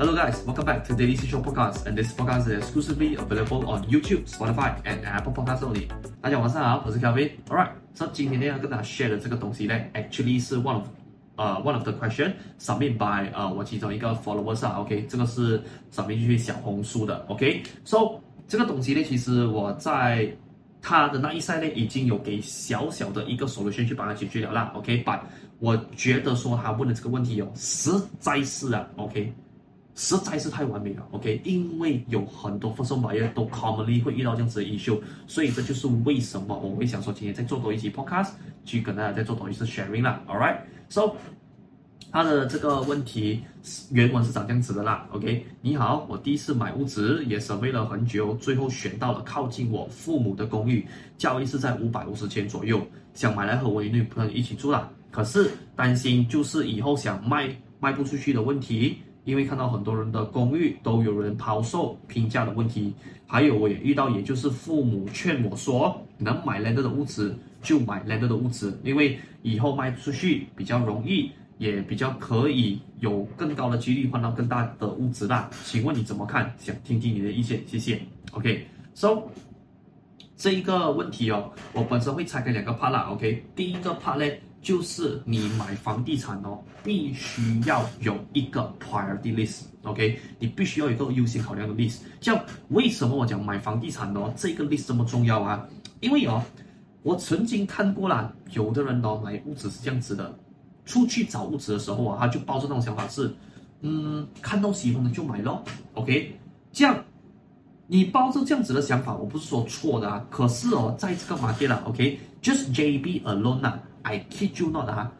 Hello guys, welcome back to Daily Show Podcast, and this podcast is exclusively available on YouTube, Spotify, and Apple Podcasts only. 大家晚上好，我是 Kelvin。Alright，so, 今天呢要跟大家 share 的这个东西呢，actually 是 one of 呃、one of the question submitted by 呃、我其中一个 followers 啊，OK，这个是 submit 去小红书的，OK，so、这个东西呢，其实我在他的那一 side 呢已经有给小小的一个 solution 去帮他解决了啦，OK，but 我觉得说他问的这个问题哦，实在是啊，OK。实在是太完美了，OK，因为有很多 first home buyer 都 commonly 会遇到这样子的 issue，所以这就是为什么我会想说今天再做多一期 podcast，去跟大家再做多一次 sharing 啦，All right，So，他的这个问题原文是长这样子的啦，OK，你好，我第一次买屋子也 survey 了很久，最后选到了靠近我父母的公寓，价位是在五百五十千左右，想买来和我女朋友一起住啦，可是担心就是以后想卖卖不出去的问题。因为看到很多人的公寓都有人抛售拼价的问题，还有我也遇到，也就是父母劝我说，能买 landed 的屋子就买 landed 的屋子，因为以后卖不出去比较容易，也比较可以有更高的几率换到更大的屋子啦。请问你怎么看？想听听你的意见，谢谢。OK，so 这一个问题哦，我本身会拆开两个 part 啦。OK，第一个 part 呢。就是你买房地产哦，必须要有一个 priority list，OK？你必须要有一个优先考量的 list。像为什么我讲买房地产哦，这个 list 这么重要啊？因为哦，我曾经看过啦，有的人哦买屋子是这样子的，出去找屋子的时候啊，他就抱着那种想法是，嗯，看到喜欢的就买咯，OK？这样你抱着这样子的想法，我不是说错的啊，可是哦，在这个 market 啦，OK？Just JB alone 啊。I kid you not 啊，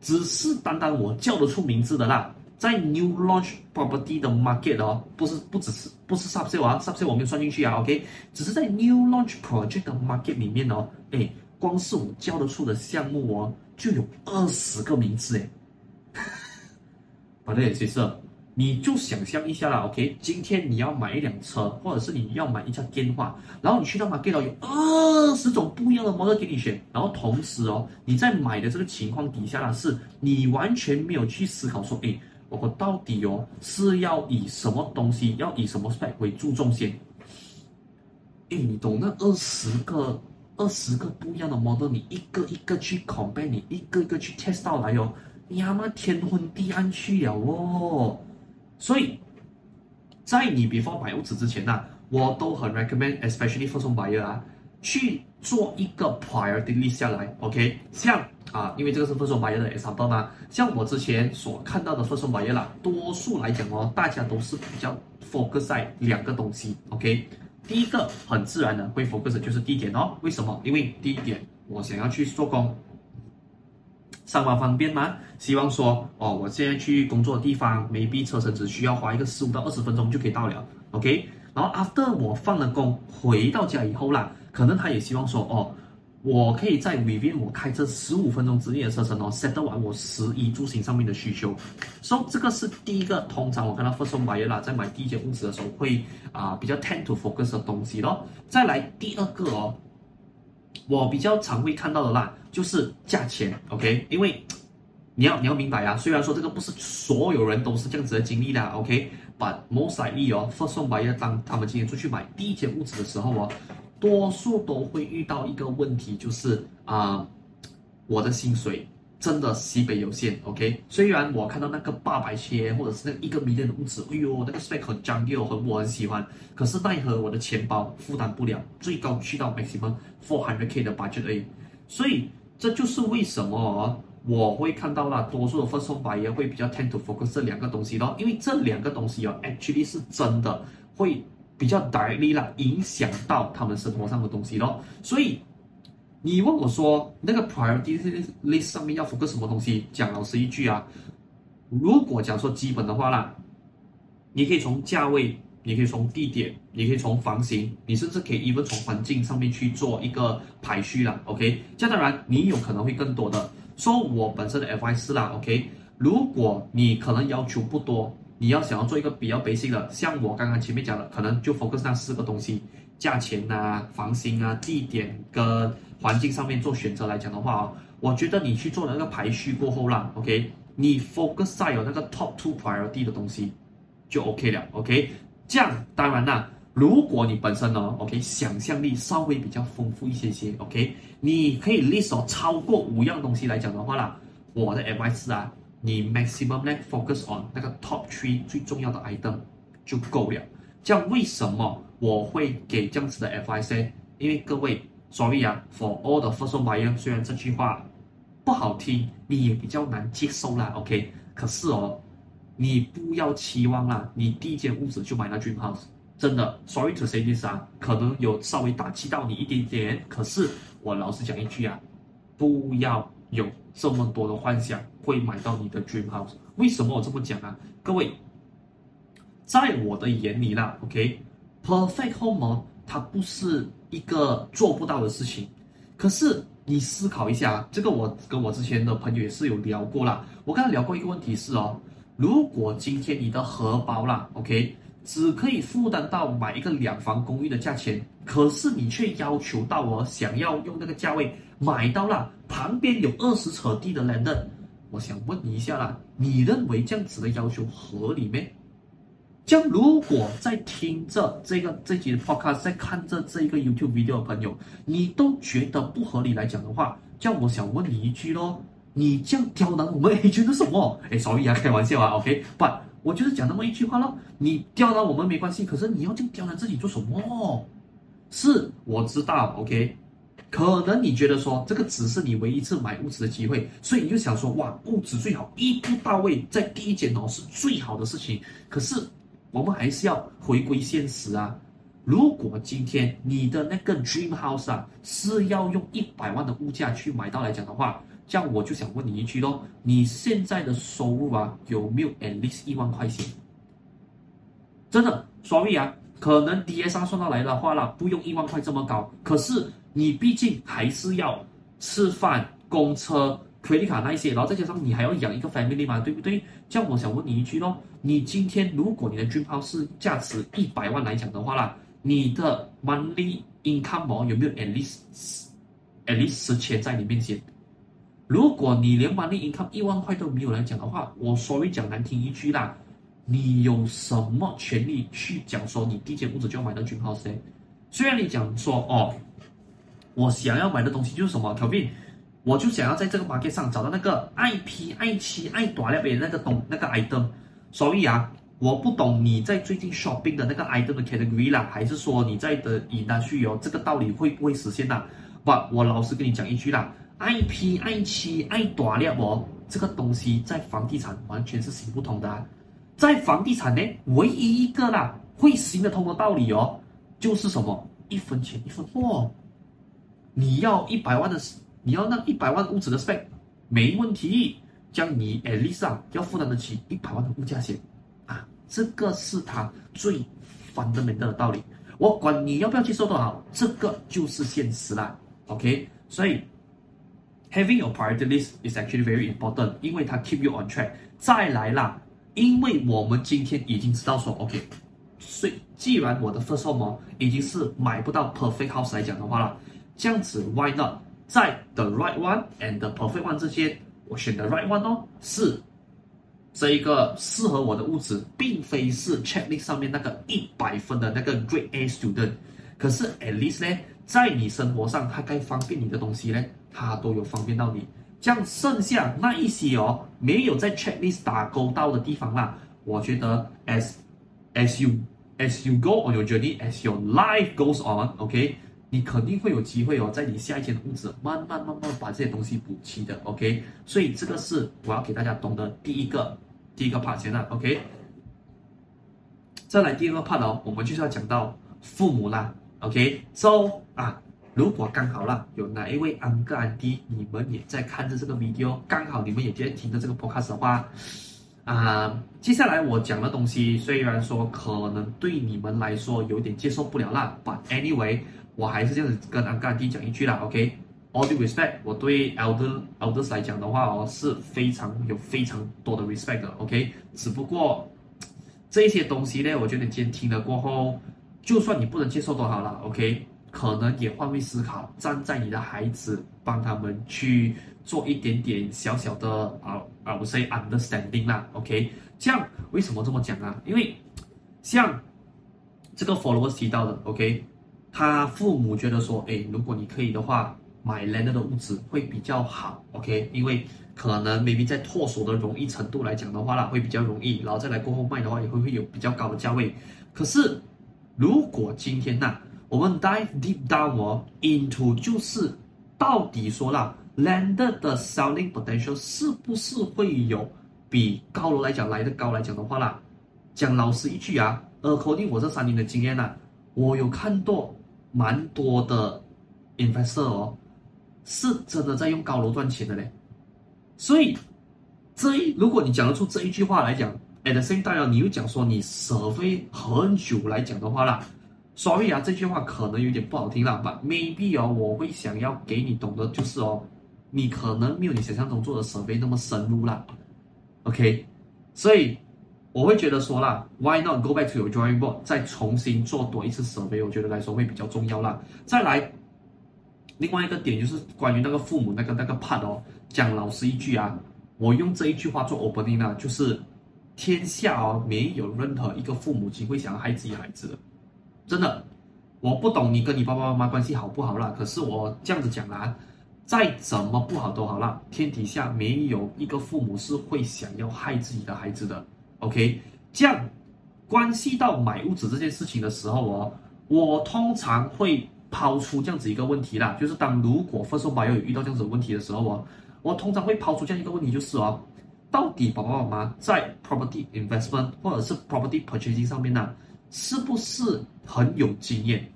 只是单单我叫得出名字的啦，在 new launch property 的 market 哦，不是不只是不是 sub sale 啊，sub sale 我没有算进去啊，OK，只是在 new launch project 的 market 里面哦，哎，光是我叫得出的项目哦，就有二十个名字诶，好的，其实。你就想象一下啦，OK？今天你要买一辆车，或者是你要买一架电话，然后你去到 market 有二十种不一样的 model 给你选，然后同时哦，你在买的这个情况底下呢，是你完全没有去思考说，诶，我到底哦是要以什么东西，要以什么 spec 为注重先？诶，你懂那二十个、二十个不一样的 model，你一个一个去 compare，你一个一个去 test 到来哦，你他妈天昏地暗去了哦！所以，在你 before 买屋子之前呢、啊，我都很 recommend，especially for some buyer 啊，去做一个 priority list 下来，OK？像啊，因为这个是 first home buyer 的 example 嘛，像我之前所看到的 first home buyer 啦，多数来讲哦，大家都是比较 focus 在两个东西，OK？第一个很自然的会 focus 就是地点哦，为什么？因为第一点我想要去做工。上班方便吗？希望说哦，我现在去工作的地方，maybe 车程只需要花一个十五到二十分钟就可以到了，OK。然后 after 我放了工回到家以后啦，可能他也希望说哦，我可以在 within 我开车十五分钟之内的车程哦，set 完我食衣住行上面的需求。所以这个是第一个，通常我看到 first home buyer 啦，在买第一间屋子的时候会啊、比较 tend to focus 的东西咯。再来第二个哦。我比较常会看到的啦，就是价钱，OK？因为你要你要明白啊，虽然说这个不是所有人都是这样子的经历啦，OK？But most likely 哦，first home buyer 当他们今天出去买第一间屋子的时候哦，多数都会遇到一个问题，就是啊、我的薪水。真的西北有限，OK。虽然我看到那个八百千或者是那一个 million 的屋子，哎呦，那个 spec 很 jungle，很我很喜欢。可是奈何我的钱包负担不了，最高去到 maximum four hundred k 的 budget 而已。所以这就是为什么我会看到啦，多数的 first home buyer 会比较 tend to focus 这两个东西咯，因为这两个东西哦，actually 是真的会比较 directly 啦，影响到他们生活上的东西咯，所以。你问我说那个 priority list 上面要 focus 什么东西？讲老实一句啊，如果讲说基本的话啦，你可以从价位，你可以从地点，你可以从房型，你甚至可以 even 从环境上面去做一个排序啦。OK，这当然你有可能会更多的。说、我本身的 advice 啦，OK，如果你可能要求不多，你要想要做一个比较 basic 的，像我刚刚前面讲的，可能就 focus 那四个东西。价钱啊，房型啊，地点跟环境上面做选择来讲的话哦，我觉得你去做那个排序过后啦，OK，你 focus 在有那个 top two priority 的东西就 OK 了，OK。这样当然啦，如果你本身呢，OK，想象力稍微比较丰富一些些，OK，你可以 list 超过五样东西来讲的话啦，我的 advice 啊，你 maximum 呢 focus on 那个 top three 最重要的 item 就够了。这样为什么我会给这样子的 advice 呢？因为各位，sorry 啊，for all the first home buyer，虽然这句话不好听，你也比较难接受啦，OK，可是哦。你不要期望啦，你第一间屋子就买到 dream house，真的，sorry to say this 啊，可能有稍微打击到你一点点，可是我老实讲一句啊，不要有这么多的幻想会买到你的 dream house。为什么我这么讲啊？各位，在我的眼里啦，OK，perfect home 它不是一个做不到的事情，可是你思考一下，这个我跟我之前的朋友也是有聊过啦，我跟他聊过一个问题是哦。如果今天你的荷包啦，OK，只可以负担到买一个两房公寓的价钱，可是你却要求到我想要用那个价位买到了旁边有二十尺地的 land，我想问你一下啦，你认为这样子的要求合理没？这样如果在听着这个这集的 podcast，在看着这一个 YouTube video 的朋友，你都觉得不合理来讲的话，这样我想问你一句咯。你这样刁难我们 agent 什么？哎，sorry 啊，开玩笑啊，OK，but 我就是讲那么一句话咯。你刁难我们没关系，可是你要这样刁难自己做什么？是，我知道，OK，可能你觉得说这个只是你唯一一次买物质的机会，所以你就想说，哇，物质最好一步到位，在第一间哦是最好的事情。可是我们还是要回归现实啊。如果今天你的那个 dream house 啊是要用一百万的物价去买到来讲的话，这样我就想问你一句喽，你现在的收入啊有没有 at least 一万块钱？真的，sorry 啊，可能 DSR 算到来的话啦，不用一万块这么高，可是你毕竟还是要吃饭、供车、福利卡那一些，然后再加上你还要养一个 family 嘛，对不对？这样我想问你一句喽，你今天如果你的军抛是价值一百万来讲的话啦，你的 monthly income 有没有 at least at least 十千在你面前？如果你连 monthly income 一万块都没有来讲的话，我稍微讲难听一句啦，你有什么权利去讲说你第一间屋子就要买到 dream house 呢？虽然你讲说哦，我想要买的东西就是什么条币我就想要在这个 market 上找到那个爱皮爱妻爱短那边那个东那个 item，所以啊，我不懂你在最近 shopping 的那个 item 的 category 啦，还是说你在的以单去有这个道理会不会实现呢？不，我老实跟你讲一句啦。爱皮爱妻爱大粒哦，这个东西在房地产完全是行不通的啊。在房地产呢，唯一一个啦会行得通的道理哦，就是什么一分钱一分货。你要一百万的，你要那一百万屋子的 spec，没问题。将你 at least 啊要负担得起一百万的物价钱啊，这个是他最 fundamental 的道理。我管你要不要接受都好，这个就是现实啦。OK，所以。Having your priority list is actually very important，因为它 keep you on track。再来啦，因为我们今天已经知道说，OK，所以既然我的 first home 已经是买不到 perfect house 来讲的话了，这样子 why not 在 the right one and the perfect one 之间，我选 the right one 哦，是这一个适合我的物质，并非是 checklist 上面那个一百分的那个 Grade A student。可是 at least 呢，在你生活上，它该方便你的东西呢，它都有方便到你。这样剩下那一些哦，没有在 checklist 打勾到的地方啦，我觉得 as as you as you go on your journey，as your life goes on，OK，你肯定会有机会哦，在你下一间屋子慢慢慢慢把这些东西补齐的，OK。所以这个是我要给大家懂的第一个第一个 part 先啦，OK。再来第二个 part 哦，我们就是要讲到父母啦。OK，so 啊，如果刚好啦，有哪一位 uncle auntie，你们也在看着这个 video，刚好你们也在听着这个 podcast 的话，啊，接下来我讲的东西虽然说可能对你们来说有点接受不了啦，but anyway，我还是这样子跟 uncle auntie 讲一句啦，OK，all due respect，我对 elder elders 来讲的话哦，是非常有非常多的 respect 的，OK，只不过这些东西呢，我觉得你今天听了过后。就算你不能接受都好了，OK，可能也换位思考，站在你的孩子，帮他们去做一点点小小的啊啊，我 say understanding 啦，OK，像为什么这么讲啊？因为像这个 followers 提到的，OK，他父母觉得说，哎，如果你可以的话，买 land 的屋子会比较好，OK，因为可能 maybe 在脱手的容易程度来讲的话啦，会比较容易，然后再来过后卖的话，也会会有比较高的价位。可是如果今天呐、我们 dive deep down 哦，into 就是到底说啦，land 的 selling potential 是不是会有？比高楼来讲来的高来讲的话啦，讲老实一句啊，according 我这三年的经验呐、我有看到蛮多的 investor 哦，是真的在用高楼赚钱的嘞。所以这一如果你讲得出这一句话来讲，at the same time 你又讲说你 survey 很久来讲的话啦，sorry 啊，这句话可能有点不好听啦，but maybe 哦，我会想要给你懂得就是哦，你可能没有你想象中做的 survey 那么深入啦。OK，所以我会觉得说啦，Why not go back to your drawing board，再重新做多一次 survey，我觉得来说会比较重要啦。再来，另外一个点就是关于那个父母那个那个 part 哦，讲老实一句啊，我用这一句话做 opening 啊，就是天下哦没有任何一个父母亲会想要害自己孩子的，真的，我不懂你跟你爸爸妈妈关系好不好啦，可是我这样子讲啦。再怎么不好都好啦，天底下没有一个父母是会想要害自己的孩子的。OK，这样关系到买屋子这件事情的时候哦，我通常会抛出这样子一个问题啦，就是当如果 first buy 有遇到这样子问题的时候哦，我通常会抛出这样一个问题，就是哦，到底爸爸妈妈在 property investment 或者是 property purchasing 上面呢，是不是很有经验？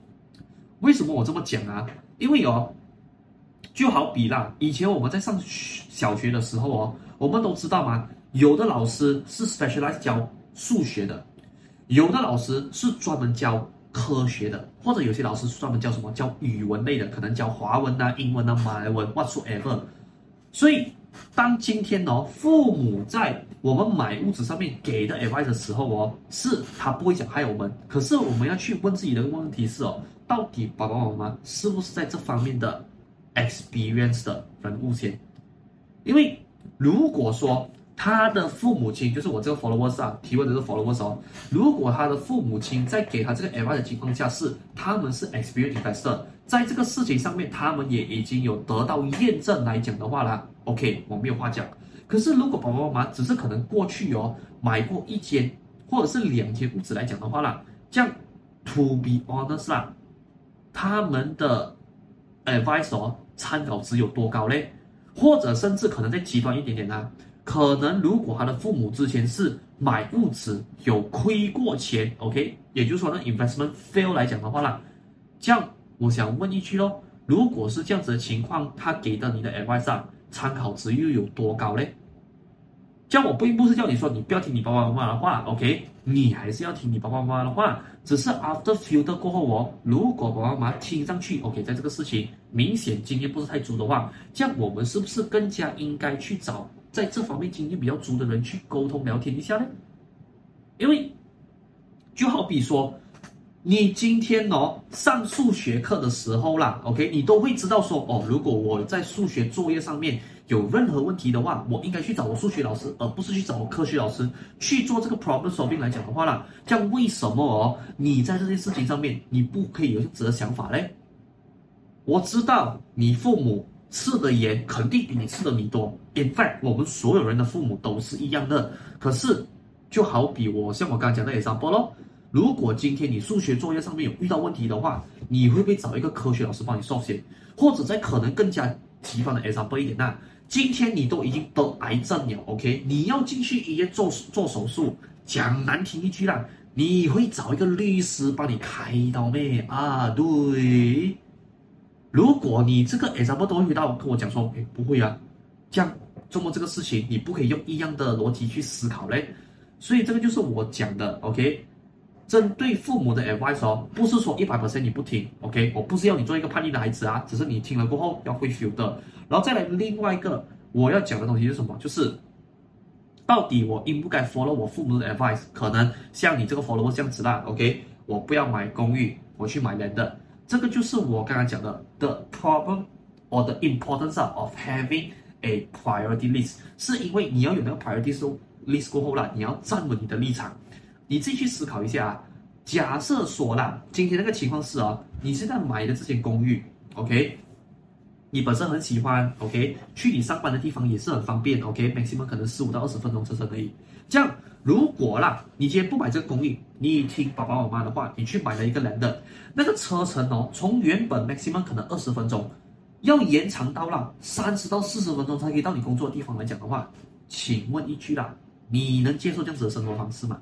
为什么我这么讲啊？因为哦。就好比啦，以前我们在上小学的时候哦，我们都知道嘛，有的老师是 specialize 教数学的，有的老师是专门教科学的，或者有些老师是专门教什么教语文类的，可能教华文啊、英文啊、马来文 whatsoever。所以，当今天哦，父母在我们买屋子上面给的 advice 的时候哦，是他不会想害我们，可是我们要去问自己的问题是哦，到底爸爸妈妈是不是在这方面的？experience 的人物先，因为如果说他的父母亲就是我这个 followers 啊，提问的是 followers 哦，如果他的父母亲在给他这个 advice 的情况下是他们是 experience investor，在这个事情上面他们也已经有得到验证来讲的话啦，OK 我没有话讲。可是如果爸爸妈妈只是可能过去哦买过一间或者是两间屋子来讲的话啦，这样 to be honest 啦，他们的。advice 哦，参考值有多高嘞？或者甚至可能再极端一点点呢、可能如果他的父母之前是买物质有亏过钱，OK，也就是说那 investment fail 来讲的话啦，这样我想问一句喽，如果是这样子的情况，他给的你的 advice 啊，参考值又有多高嘞？这样我并不是叫你说你不要听你爸爸妈妈的话，OK，你还是要听你爸爸妈妈的话。只是 after filter 过后哦，如果爸爸妈妈听上去 OK，在这个事情明显经验不是太足的话，这样我们是不是更加应该去找在这方面经验比较足的人去沟通聊天一下呢？因为就好比说，你今天哦上数学课的时候啦，OK，你都会知道说哦，如果我在数学作业上面。有任何问题的话，我应该去找我数学老师，而不是去找我科学老师去做这个 problem solving 来讲的话啦，这样为什么哦？你在这件事情上面你不可以有这样子的想法嘞？我知道你父母吃的盐肯定比你吃的米多，in fact，我们所有人的父母都是一样的。可是就好比我像我刚讲的 example 咯，如果今天你数学作业上面有遇到问题的话，你会不会找一个科学老师帮你上写？或者在可能更加极端的 example 一点呢？今天你都已经得癌症了，OK？你要进去医院做做手术，讲难听一句啦，你会找一个律师帮你开刀咩？啊，对。如果你这个 example 都会遇到跟我讲说，哎，不会啊，这样做么这个事情，你不可以用一样的逻辑去思考嘞。所以这个就是我讲的，OK？针对父母的 advice 哦，不是说一百 percent 你不听，OK？我不是要你做一个叛逆的孩子啊，只是你听了过后要会 feel 的。然后再来另外一个我要讲的东西是什么？就是到底我应不该 follow 我父母的 advice？可能像你这个 follow 这样子啦，OK？我不要买公寓，我去买 land。这个就是我刚刚讲的 the problem or the importance of having a priority list，是因为你要有那个 priority list，list 过后啦，你要站稳你的立场，你自己去思考一下啊。假设说啦，今天那个情况是啊，你现在买的这间公寓，OK，你本身很喜欢，OK，去你上班的地方也是很方便，OK，maximum 可能十五到二十分钟车程而已。这样，如果啦，你今天不买这个公寓，你听爸爸妈妈的话，你去买了一个 landed，那个车程哦，从原本 maximum 可能二十分钟，要延长到了三十到四十分钟才可以到你工作的地方来讲的话，请问一句啦，你能接受这样子的生活方式吗？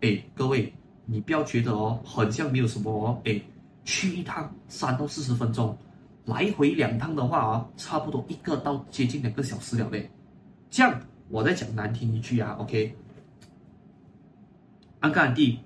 哎，各位。你不要觉得哦，很像没有什么哦，哎，去一趟三到四十分钟，来回两趟的话啊、哦，差不多一个到接近两个小时了嘞。这样我再讲难听一句啊，OK，安哥安弟，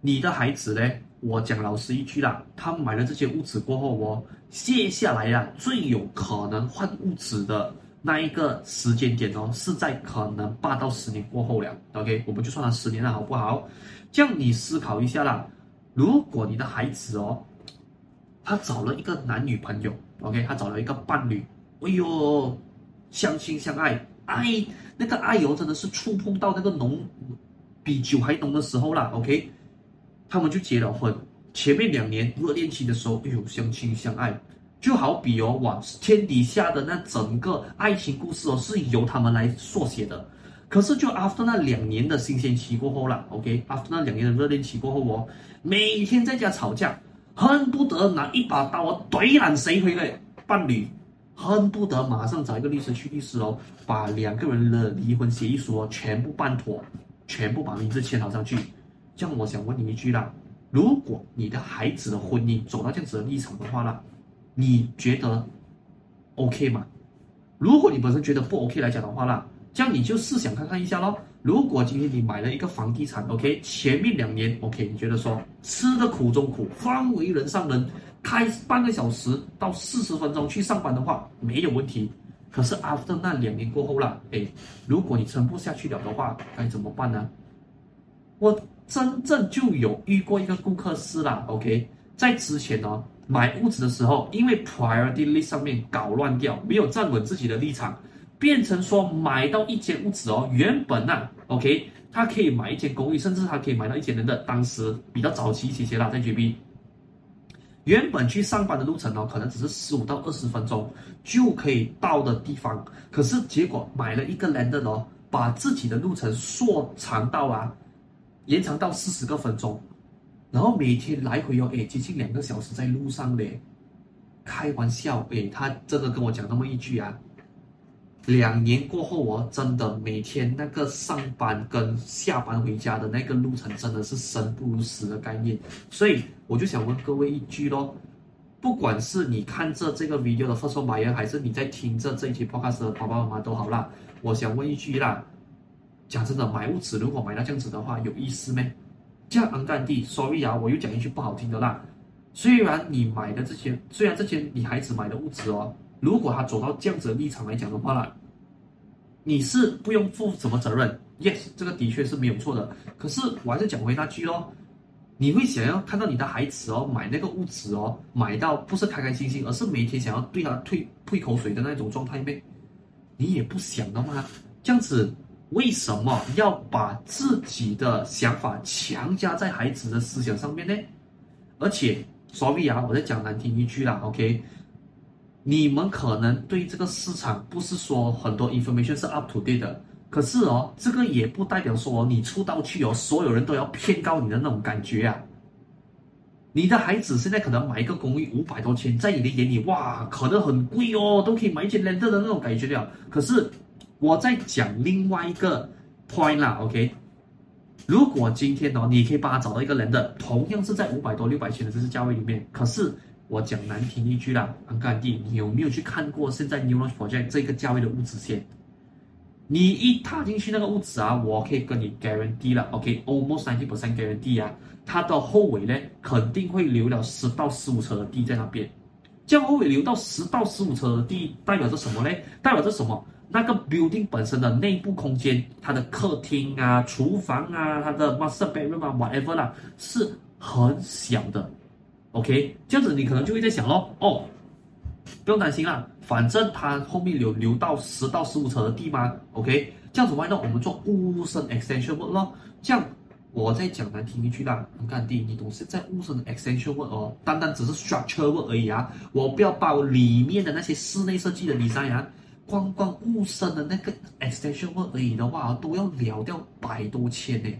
你的孩子呢？我讲老实一句啦，他买了这些物质过后哦，接下来呀、啊，最有可能换物质的那一个时间点哦，是在可能八到十年过后了。OK，我们就算他十年了，好不好？这样你思考一下啦，如果你的孩子哦，他找了一个男女朋友，OK，他找了一个伴侣，哎呦，相亲相爱，爱那个爱哦，真的是触碰到那个浓，比酒还浓的时候啦，OK，他们就结了婚。前面两年热恋期的时候，哎呦，相亲相爱，就好比哦，哇，天底下的那整个爱情故事哦，是由他们来缩写的。可是，就 after 那两年的新鲜期过后了，OK，after 那两年的热恋期过后哦，每天在家吵架，恨不得拿一把刀啊怼烂谁回来伴侣，恨不得马上找一个律师去律师哦，把两个人的离婚协议书全部办妥，全部把名字签好上去。这样，我想问你一句啦，如果你的孩子的婚姻走到这样子的立场的话啦，你觉得 OK 吗？如果你本身觉得不 OK 来讲的话啦。这样你就试想看看一下咯。如果今天你买了一个房地产，OK，前面两年，OK，你觉得说吃的苦中苦，方为人上人，开半个小时到四十分钟去上班的话没有问题。可是 after 那两年过后了，哎，如果你撑不下去了的话，该怎么办呢？我真正就有遇过一个顾客是啦，OK，在之前呢买屋子的时候，因为 priority list 上面搞乱掉，没有站稳自己的立场。变成说买到一间屋子哦，原本呐、啊，OK，他可以买一间公寓，甚至他可以买到一间人的当时比较早期一些些啦，在 JB，原本去上班的路程哦，可能只是十五到二十分钟就可以到的地方，可是结果买了一个 land 哦，把自己的路程缩长到啊，延长到四十个分钟，然后每天来回哦，哎，接近两个小时在路上嘞，开玩笑，哎，他真的跟我讲那么一句啊。两年过后，我真的每天那个上班跟下班回家的那个路程，真的是生不如死的概念。所以我就想问各位一句咯，不管是你看着这个 video 的 first home buyer，还是你在听着这一期 podcast 的爸爸妈妈都好啦，我想问一句啦，讲真的，买物质如果买到这样子的话，有意思没？这样安干地，sorry 啊，我又讲一句不好听的啦。虽然你买的这些，虽然这些你孩子买的物质哦。如果他走到这样子的立场来讲的话啦，你是不用负什么责任？Yes，这个的确是没有错的。可是我还是讲回那句哦，你会想要看到你的孩子哦买那个物质哦，买到不是开开心心，而是每天想要对他吐吐口水的那种状态呗？你也不想的吗？这样子为什么要把自己的想法强加在孩子的思想上面呢？而且，sorry 啊，我再讲难听一句啦，OK。你们可能对这个市场不是说很多 information 是 up to date 的，可是哦，这个也不代表说你出道去哦，所有人都要偏告你的那种感觉啊。你的孩子现在可能买一个公寓五百多千，在你的眼里哇，可能很贵哦，都可以买一间两的那种感觉了。可是我在讲另外一个 point 啦，OK？如果今天哦，你可以帮他找到一个 landed，同样是在五百多六百千的这个价位里面，可是。我讲难听一句啦，安干弟，你有没有去看过现在 New Launch Project 这个价位的屋子线？你一踏进去那个屋子啊，我可以跟你 guarantee 了，OK，almost ninety percent guarantee 啊，它的后尾呢肯定会留了十到十五车的地在那边。这样后尾留到十到十五车的地，代表着什么呢？代表着什么？那个 building 本身的内部空间，它的客厅啊、厨房啊、它的 master bedroom 啊，whatever 啦，是很小的。OK，这样子你可能就会在想咯，哦，不用担心啦，反正它后面留留到十到十五层的地吗，OK，这样子 why not 我们做物生 extension work 咯？这样我再讲难听一句啦，很干爹，你懂现在物生的 extension work 哦，单单只是 structure work 而已啊，我不要把我里面的那些室内设计的 design 啊，光光物生的那个 extension work 而已的话，都要聊掉百多千呢。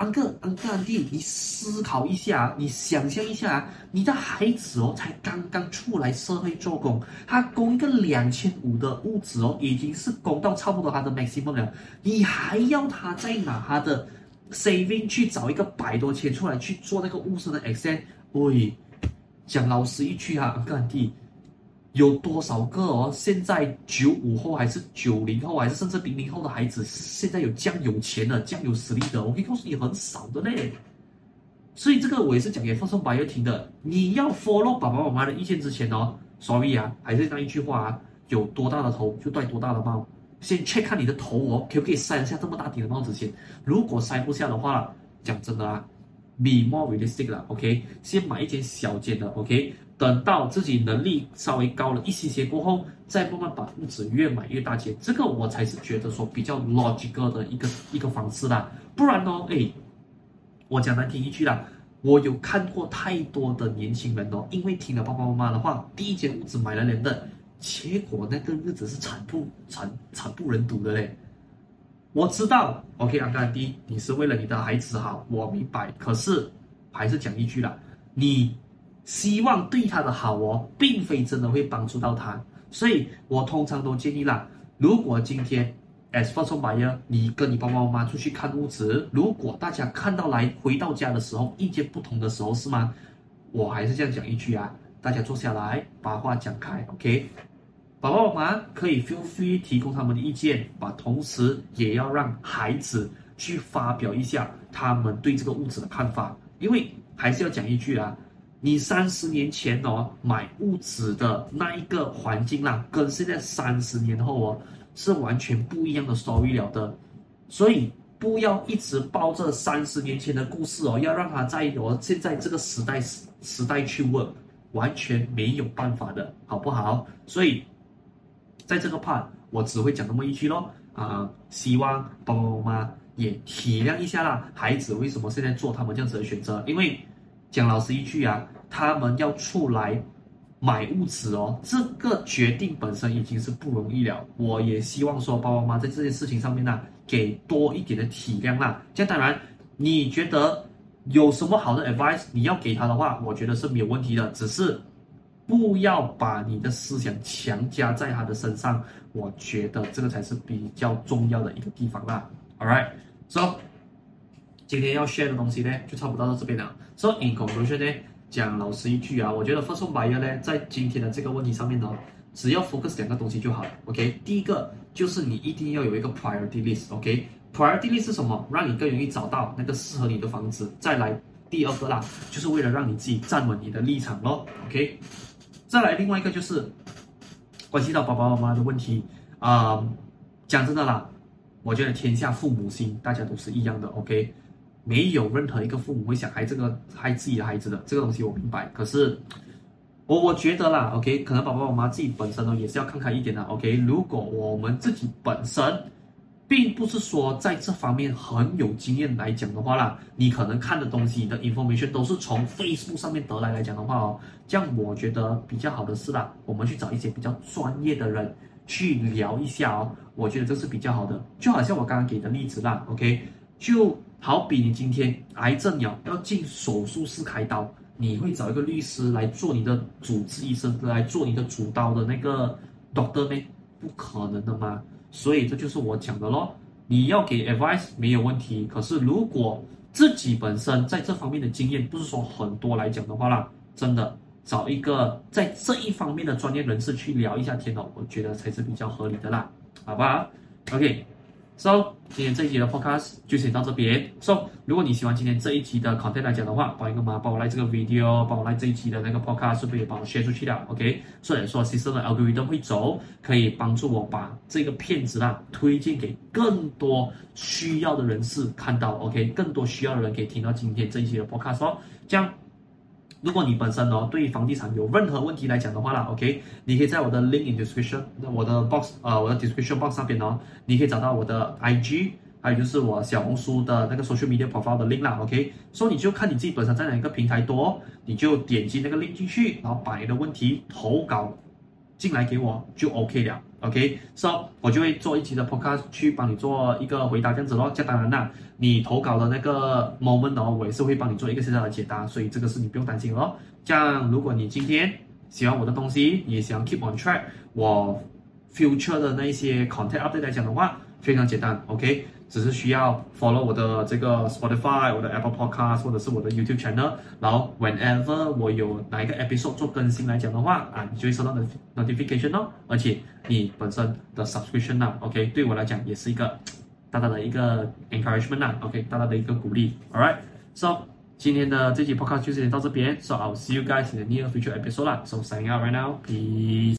安哥，安哥，安弟，你思考一下，你想象一下，你的孩子哦，才刚刚出来社会做工，他供一个两千五的物资哦，已经是供到差不多他的 maximum 了，你还要他再拿他的 saving 去找一个百多千出来去做那个物资的 e x c e l 喂，讲老实一句啊，安哥，安弟。有多少个哦？现在九五后还是九零后，还是甚至零零后的孩子，现在有这样有钱的、这样有实力的？我可以告诉你，很少的嘞。所以这个我也是讲给 first-time buyer 听的。你要 follow 爸爸妈妈的意见之前哦，sorry 啊，还是那一句话啊，有多大的头就戴多大的帽。先 check 看你的头哦，可不可以塞得下这么大顶的帽子先？如果塞不下的话，讲真的啊，be more realistic 了，OK？先买一间小间的，OK？等到自己能力稍微高了一些些过后，再慢慢把屋子越买越大间，这个我才是觉得说比较 logical 的一个一个方式啦。不然呢，哎，我讲难听一句啦，我有看过太多的年轻人哦，因为听了爸爸妈妈的话，第一间屋子买了两栋，结果那个日子是惨不惨惨不忍睹的嘞。我知道，OK，阿甘迪，你是为了你的孩子好，我明白。可是还是讲一句啦，你。希望对他的好哦，并非真的会帮助到他，所以我通常都建议啦，如果今天 as first-time buyer，你跟你爸爸妈妈出去看屋子，如果大家看到来回到家的时候意见不同的时候，是吗？我还是这样讲一句啊，大家坐下来把话讲开，OK？爸爸妈妈可以 feel free 提供他们的意见，把同时也要让孩子去发表一下他们对这个屋子的看法，因为还是要讲一句啊。你三十年前哦买屋子的那一个环境啦，跟现在三十年后哦是完全不一样的收益了的，所以不要一直抱着三十年前的故事哦，要让他在我现在这个时代时时代去问，完全没有办法的，好不好？所以在这个 part 我只会讲那么一句咯，啊、希望爸爸妈妈也体谅一下啦，孩子为什么现在做他们这样子的选择，因为。讲老实一句啊，他们要出来买物资哦，这个决定本身已经是不容易了。我也希望说，爸爸妈妈在这件事情上面呢，给多一点的体谅啦。这当然，你觉得有什么好的 advice，你要给他的话，我觉得是没有问题的。只是不要把你的思想强加在他的身上，我觉得这个才是比较重要的一个地方啦。All right，so。今天要 share 的东西呢，就差不多到这边了。So in conclusion 呢，讲老实一句啊，我觉得 first one buyer 呢，在今天的这个问题上面呢，只要 focus 两个东西就好了。OK，第一个就是你一定要有一个 priority list。OK，priority list 是什么？让你更容易找到那个适合你的房子。再来第二个啦，就是为了让你自己站稳你的立场咯。OK，再来另外一个就是关系到爸爸妈妈的问题啊，呃，讲真的啦，我觉得天下父母心，大家都是一样的。OK。没有任何一个父母会想害这个害自己的孩子的，这个东西我明白。可是我我觉得啦，OK，可能爸爸妈妈自己本身呢也是要看开一点的，OK。如果我们自己本身并不是说在这方面很有经验来讲的话啦，你可能看的东西的 information 都是从 Facebook 上面得来来讲的话哦，这样我觉得比较好的是啦，我们去找一些比较专业的人去聊一下哦，我觉得这是比较好的。就好像我刚刚给的例子啦，OK，就。好比你今天癌症了，要进手术室开刀，你会找一个律师来做你的主治医生，来做你的主刀的那个 doctor 吗？不可能的嘛。所以这就是我讲的咯。你要给 advice 没有问题，可是如果自己本身在这方面的经验不是说很多来讲的话啦，真的找一个在这一方面的专业人士去聊一下天哦，我觉得才是比较合理的啦，好不好？OK。So，今天这一集的 podcast 就先到这边。So，如果你喜欢今天这一集的 content 来讲的话，帮一个忙，帮我来这个 video，帮我来这一集的那个 podcast，是不是也帮我 share 出去了？OK，所以说，system 的 algorithm 会走，可以帮助我把这个片子啦推荐给更多需要的人士看到。OK，更多需要的人可以听到今天这一集的 podcast 哦。这样。如果你本身哦对房地产有任何问题来讲的话啦，OK，你可以在我的 link in description，那我的 box，呃，我的 description box 上边哦，你可以找到我的 IG，还有就是我小红书的那个 social media profile 的 link 啦，OK，所以你就看你自己本身在哪一个平台多，你就点击那个 link 进去，然后把你的问题投稿进来给我就 OK 了，OK，so 我就会做一期的 podcast 去帮你做一个回答这样子咯，这当然啦，你投稿的那个 moment 哦，我也是会帮你做一个现在的解答，所以这个是你不用担心哦。这样如果你今天喜欢我的东西，你也想 keep on track 我 future 的那一些 content update 来讲的话，非常简单，OK。只是需要 follow 我的这个 Spotify、我的 Apple Podcast 或者是我的 YouTube channel，然后 whenever 我有哪一个 episode 做更新来讲的话，啊，你就会收到的 notification 哦。而且你本身的 subscription 呢，OK，对我来讲也是一个大大的一个 encouragement 啦，OK，大大的一个鼓励。All right，So 今天的这期 podcast 就先到这边，so I'll see you guys in the near future episode 啦。So signing out right now，peace。